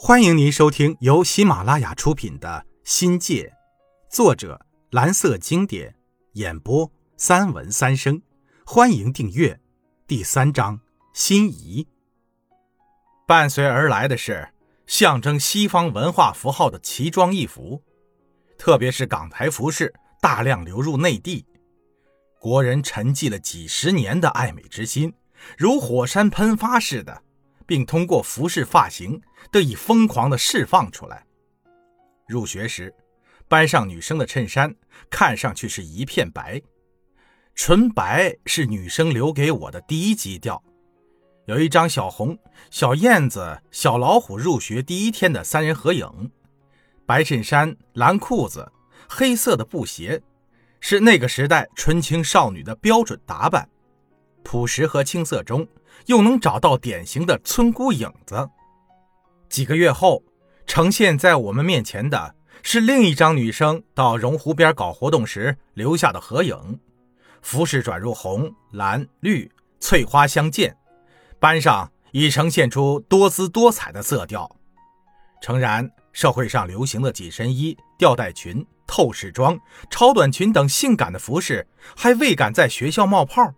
欢迎您收听由喜马拉雅出品的《新界》，作者蓝色经典，演播三文三生。欢迎订阅。第三章：心仪。伴随而来的是象征西方文化符号的奇装异服，特别是港台服饰大量流入内地，国人沉寂了几十年的爱美之心，如火山喷发似的。并通过服饰、发型得以疯狂地释放出来。入学时，班上女生的衬衫看上去是一片白，纯白是女生留给我的第一基调。有一张小红、小燕子、小老虎入学第一天的三人合影，白衬衫、蓝裤子、黑色的布鞋，是那个时代纯情少女的标准打扮。朴实和青涩中，又能找到典型的村姑影子。几个月后，呈现在我们面前的是另一张女生到榕湖边搞活动时留下的合影，服饰转入红、蓝、绿，翠花相间，班上已呈现出多姿多彩的色调。诚然，社会上流行的紧身衣、吊带裙、透视装、超短裙等性感的服饰还未敢在学校冒泡。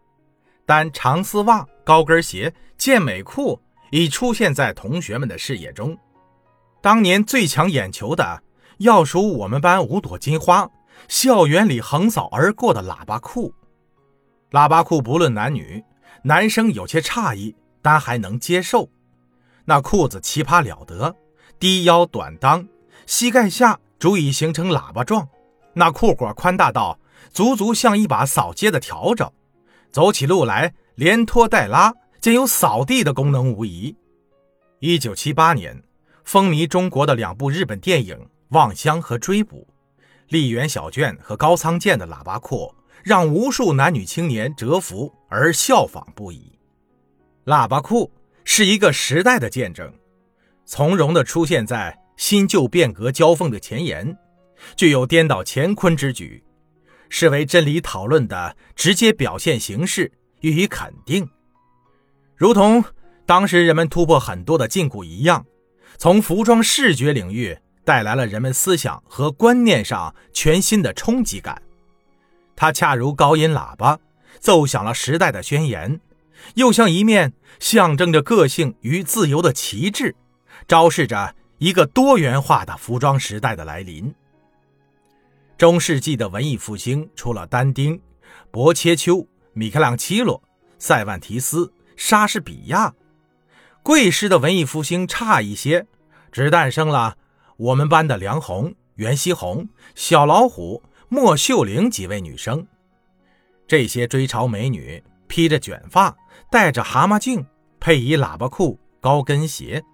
但长丝袜、高跟鞋、健美裤已出现在同学们的视野中。当年最抢眼球的，要数我们班五朵金花，校园里横扫而过的喇叭裤。喇叭裤不论男女，男生有些诧异，但还能接受。那裤子奇葩了得，低腰短裆，膝盖下足以形成喇叭状。那裤管宽大到足足像一把扫街的笤帚。走起路来连拖带拉，兼有扫地的功能无疑。一九七八年，风靡中国的两部日本电影《望乡》和《追捕》，丽园小卷和高仓健的喇叭裤让无数男女青年折服而效仿不已。喇叭裤是一个时代的见证，从容地出现在新旧变革交锋的前沿，具有颠倒乾坤之举。视为真理讨论的直接表现形式予以肯定，如同当时人们突破很多的禁锢一样，从服装视觉领域带来了人们思想和观念上全新的冲击感。它恰如高音喇叭，奏响了时代的宣言，又像一面象征着个性与自由的旗帜，昭示着一个多元化的服装时代的来临。中世纪的文艺复兴，除了但丁、薄切丘、米开朗基罗、塞万提斯、莎士比亚，贵师的文艺复兴差一些，只诞生了我们班的梁红、袁希红、小老虎、莫秀玲几位女生。这些追潮美女，披着卷发，戴着蛤蟆镜，配以喇叭裤、高跟鞋，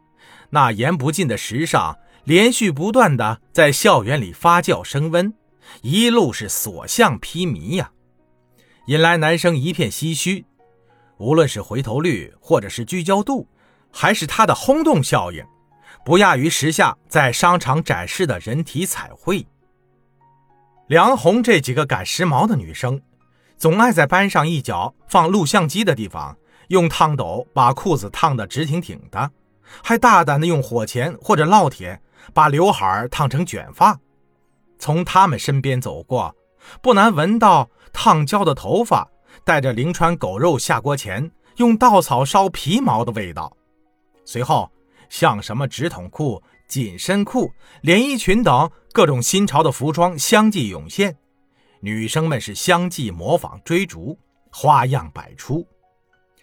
那言不尽的时尚，连续不断的在校园里发酵升温。一路是所向披靡呀，引来男生一片唏嘘。无论是回头率，或者是聚焦度，还是它的轰动效应，不亚于时下在商场展示的人体彩绘。梁红这几个赶时髦的女生，总爱在班上一角放录像机的地方，用烫斗把裤子烫得直挺挺的，还大胆的用火钳或者烙铁把刘海烫成卷发。从他们身边走过，不难闻到烫焦的头发带着灵川狗肉下锅前用稻草烧皮毛的味道。随后，像什么直筒裤、紧身裤、连衣裙等各种新潮的服装相继涌现，女生们是相继模仿追逐，花样百出。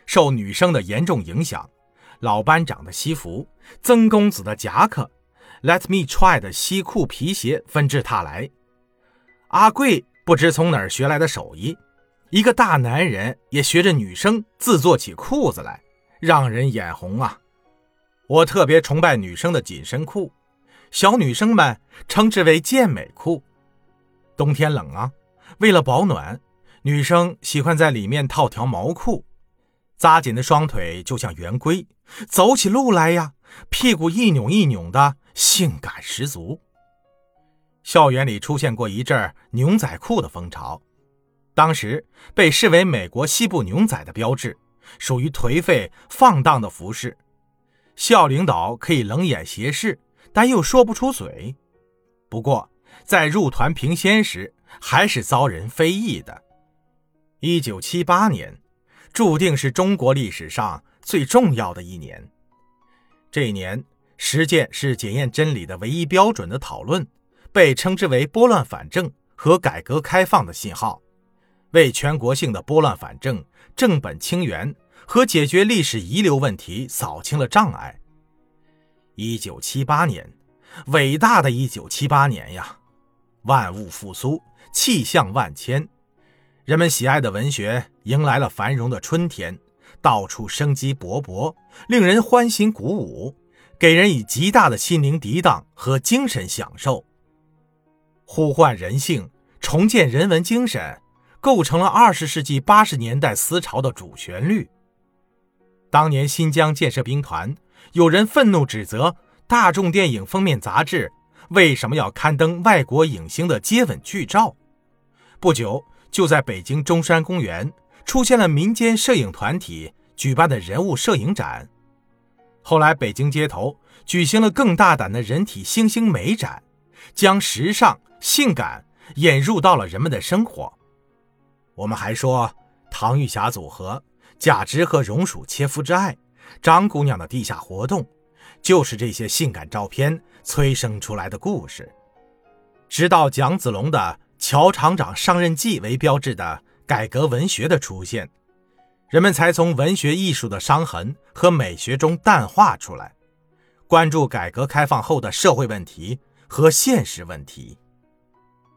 受女生的严重影响，老班长的西服、曾公子的夹克。Let me try 的西裤皮鞋纷至沓来，阿贵不知从哪儿学来的手艺，一个大男人也学着女生自做起裤子来，让人眼红啊！我特别崇拜女生的紧身裤，小女生们称之为健美裤。冬天冷啊，为了保暖，女生喜欢在里面套条毛裤，扎紧的双腿就像圆规，走起路来呀，屁股一扭一扭的。性感十足。校园里出现过一阵牛仔裤的风潮，当时被视为美国西部牛仔的标志，属于颓废放荡的服饰。校领导可以冷眼斜视，但又说不出嘴。不过，在入团评先时，还是遭人非议的。一九七八年，注定是中国历史上最重要的一年。这一年，实践是检验真理的唯一标准的讨论，被称之为拨乱反正和改革开放的信号，为全国性的拨乱反正、正本清源和解决历史遗留问题扫清了障碍。一九七八年，伟大的一九七八年呀！万物复苏，气象万千，人们喜爱的文学迎来了繁荣的春天，到处生机勃勃，令人欢欣鼓舞，给人以极大的心灵涤荡和精神享受。呼唤人性，重建人文精神，构成了二十世纪八十年代思潮的主旋律。当年新疆建设兵团，有人愤怒指责大众电影封面杂志。为什么要刊登外国影星的接吻剧照？不久，就在北京中山公园出现了民间摄影团体举办的人物摄影展。后来，北京街头举行了更大胆的人体星星美展，将时尚、性感引入到了人们的生活。我们还说，唐玉霞组合、贾芝和荣鼠切肤之爱、张姑娘的地下活动。就是这些性感照片催生出来的故事，直到蒋子龙的《乔厂长上任记》为标志的改革文学的出现，人们才从文学艺术的伤痕和美学中淡化出来，关注改革开放后的社会问题和现实问题。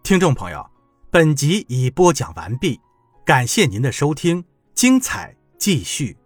听众朋友，本集已播讲完毕，感谢您的收听，精彩继续。